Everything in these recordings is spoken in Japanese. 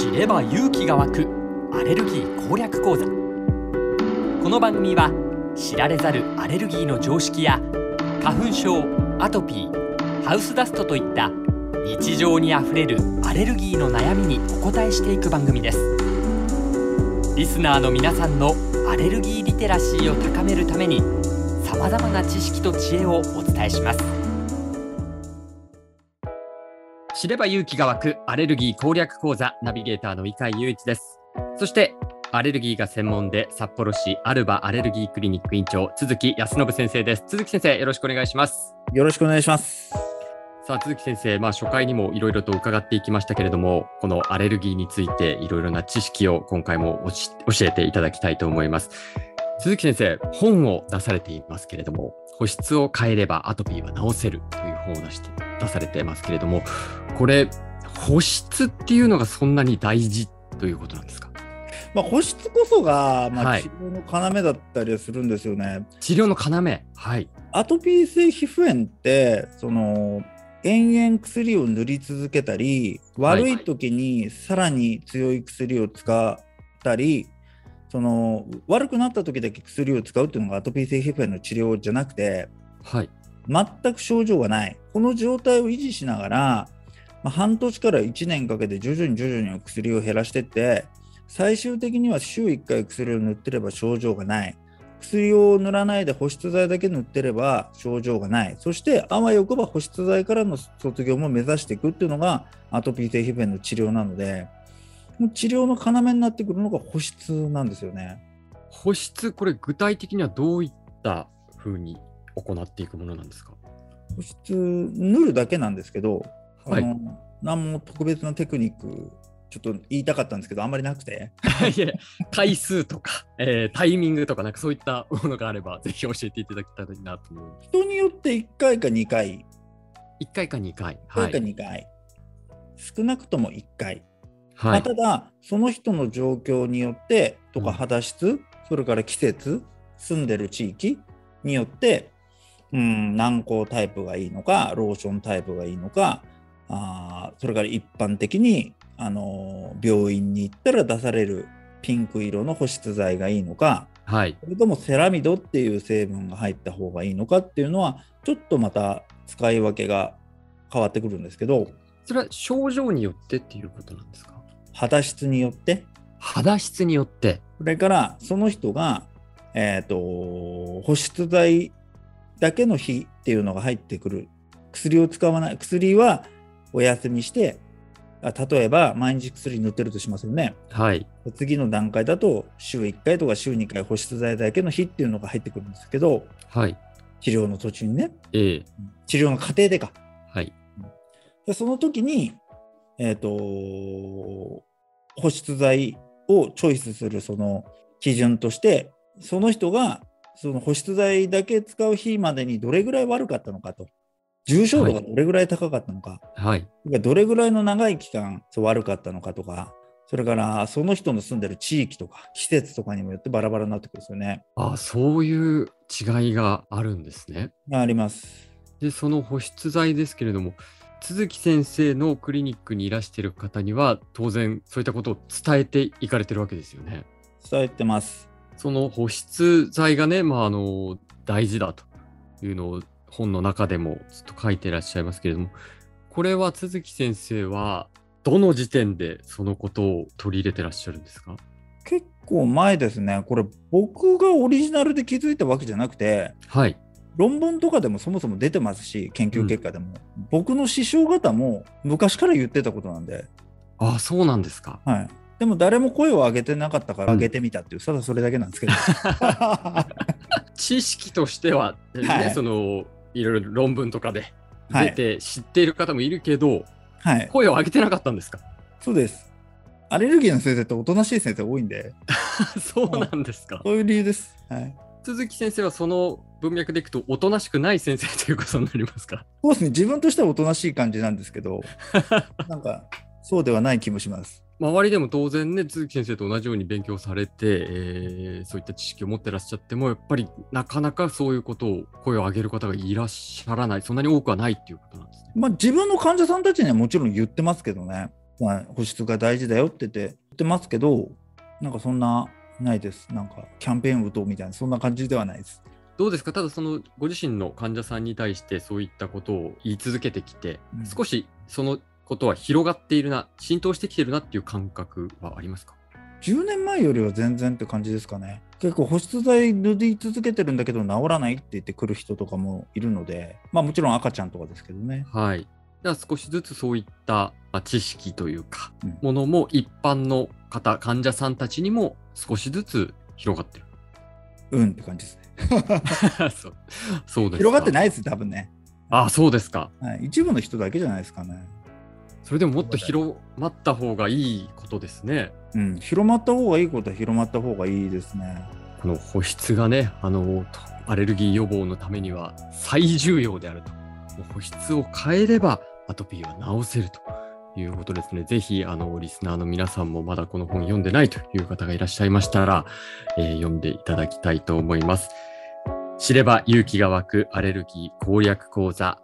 知れば勇気が湧くアレルギー攻略講座。この番組は知られざるアレルギーの常識や花粉症アトピーハウスダストといった日常にあふれるアレルギーの悩みにお答えしていく番組です。リスナーの皆さんのアレルギーリテラシーを高めるためにさまざまな知識と知恵をお伝えします。知れば勇気が湧くアレルギー攻略講座ナビゲーターの井海雄一です。そしてアレルギーが専門で札幌市アルバアレルギークリニック院長鈴木康信先生です。鈴木先生よろしくお願いします。よろしくお願いします。さあ鈴木先生、まあ、初回にもいろいろと伺っていきましたけれどもこのアレルギーについていろいろな知識を今回も教えていただきたいと思います。鈴木先生本を出されていますけれども保湿を変えればアトピーは治せると本を出して出されてますけれどもこれ保湿っていうのがそんなに大事ということなんですか？まあ、保湿こそが、まあ、はい。治療の要だったりはするんですよね。治療の要。はい。アトピー性皮膚炎って、その、延々薬を塗り続けたり、はい悪い時にさらに強い薬を使ったり、その悪くなった時だけ薬を使うっていうのがアトピー性皮膚炎の治療じゃなくて、はい全く症状がない。この状態を維持しながら、まあ、半年から1年かけて徐々に徐々に薬を減らしていって、最終的には週1回薬を塗ってれば症状がない。薬を塗らないで保湿剤だけ塗ってれば症状がない。そして、あわよくば保湿剤からの卒業も目指していくっていうのがアトピー性皮膚炎の治療なので、もう治療の要になってくるのが保湿なんですよね。保湿これ具体的にはどういったふうに？行っていくものなんですか？保湿塗るだけなんですけど、はい。あの何も特別なテクニックちょっと言いたかったんですけどあんまりなくて。いや回数とか、えータイミングとかなんかそういったものがあればぜひ教えていただけたらいいなと思う人によって1回か2回。1回か2回1回かはい、2回、少なくとも1回、まあ、はいただその人の状況によってとかうん。肌質、それから季節住んでる地域によってうん軟膏タイプがいいのかローションタイプがいいのかあーそれから一般的に、あのー病院に行ったら出されるピンク色の保湿剤がいいのかはい。それともセラミドっていう成分が入った方がいいのかっていうのはちょっとまた使い分けが変わってくるんですけどそれは症状によってっていうことなんですか？肌質によって。肌質によって。それからその人が、えー、と保湿剤だけの日っていうのが入ってくる。薬を使わない薬はお休みしてあ例えば毎日薬塗ってるとしますよね。はい。次の段階だと週1回とか週2回保湿剤だけの日っていうのが入ってくるんですけどはい。治療の途中にね。ええ。治療の過程でか。はい。でその時にえっ、と保湿剤をチョイスするその基準としてその人がその保湿剤だけ使う日までにどれぐらい悪かったのかと重症度がどれぐらい高かったのか、はいどれぐらいの長い期間そう悪かったのかとかそれからその人の住んでる地域とか季節とかにもよってバラバラになってくるんですよね。あそういう違いがあるんですねあります。でその保湿剤ですけれども鈴木先生のクリニックにいらしている方には当然そういったことを伝えていかれてるわけですよね。伝えてます。その保湿剤がね、まあ、あの大事だというのを本の中でもずっと書いてらっしゃいますけれどもこれは鈴木先生はどの時点でそのことを取り入れてらっしゃるんですか？結構前ですね。これ僕がオリジナルで気づいたわけじゃなくてはい。論文とかでもそもそも出てますし研究結果でも、僕の師匠方も昔から言ってたことなんで、あそうなんですか。はい、でも誰も声を上げてなかったからうん。上げてみたっていう、ただそれだけなんですけど。知識としては、ねはい。そのいろいろ論文とかではい。出て知っている方もいるけど、はい。声を上げてなかったんですか？そうです。アレルギーの先生っておとなしい先生多いんで。そうなんですか。そういう理由です、はい、鈴木先生はその文脈でいくとおとなしくない先生ということになりますか？そうですね。自分としてはおとなしい感じなんですけど。なんかそうではない気もします周りでも当然ね、鈴木先生と同じように勉強されて、えーそういった知識を持ってらっしゃっても、やっぱりなかなかそういうことを声を上げる方がいらっしゃらない、そんなに多くはないっていうことなんですね。まあ自分の患者さんたちにはもちろん言ってますけどねまあ、保湿が大事だよって言って言ってますけど、なんかそんなないです。なんかキャンペーン打とうみたいな、そんな感じではないです。どうですか？ただそのご自身の患者さんに対してそういったことを言い続けてきて、うん少しそのことは広がっているな浸透してきてるなっていう感覚はありますか？10年前よりは全然って感じですかね。結構保湿剤塗り続けてるんだけど治らないって言ってくる人とかもいるので、まあもちろん赤ちゃんとかですけどね。はい。では少しずつそういったまあ知識というか、うんものも一般の方、患者さんたちにも少しずつ広がってる。うんって感じですね。そうそうですか。広がってないです、多分ね。あそうですか。はい、一部の人だけじゃないですかね。それでももっと広まった方がいいことですね。うん、広まった方がいいことは広まった方がいいですね。この保湿がね、あの、とアレルギー予防のためには最重要であると。保湿を変えればアトピーは治せるということですね。ぜひ、あの、リスナーの皆さんもまだこの本読んでないという方がいらっしゃいましたら、えー読んでいただきたいと思います。知れば勇気が湧くアレルギー攻略講座。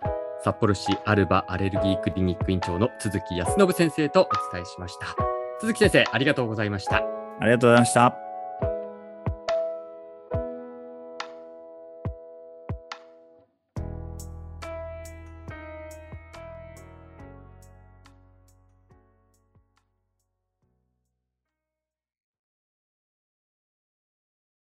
札幌市アルバアレルギークリニック院長の鈴木康信先生とお伝えしました。鈴木先生、ありがとうございました。ありがとうございました。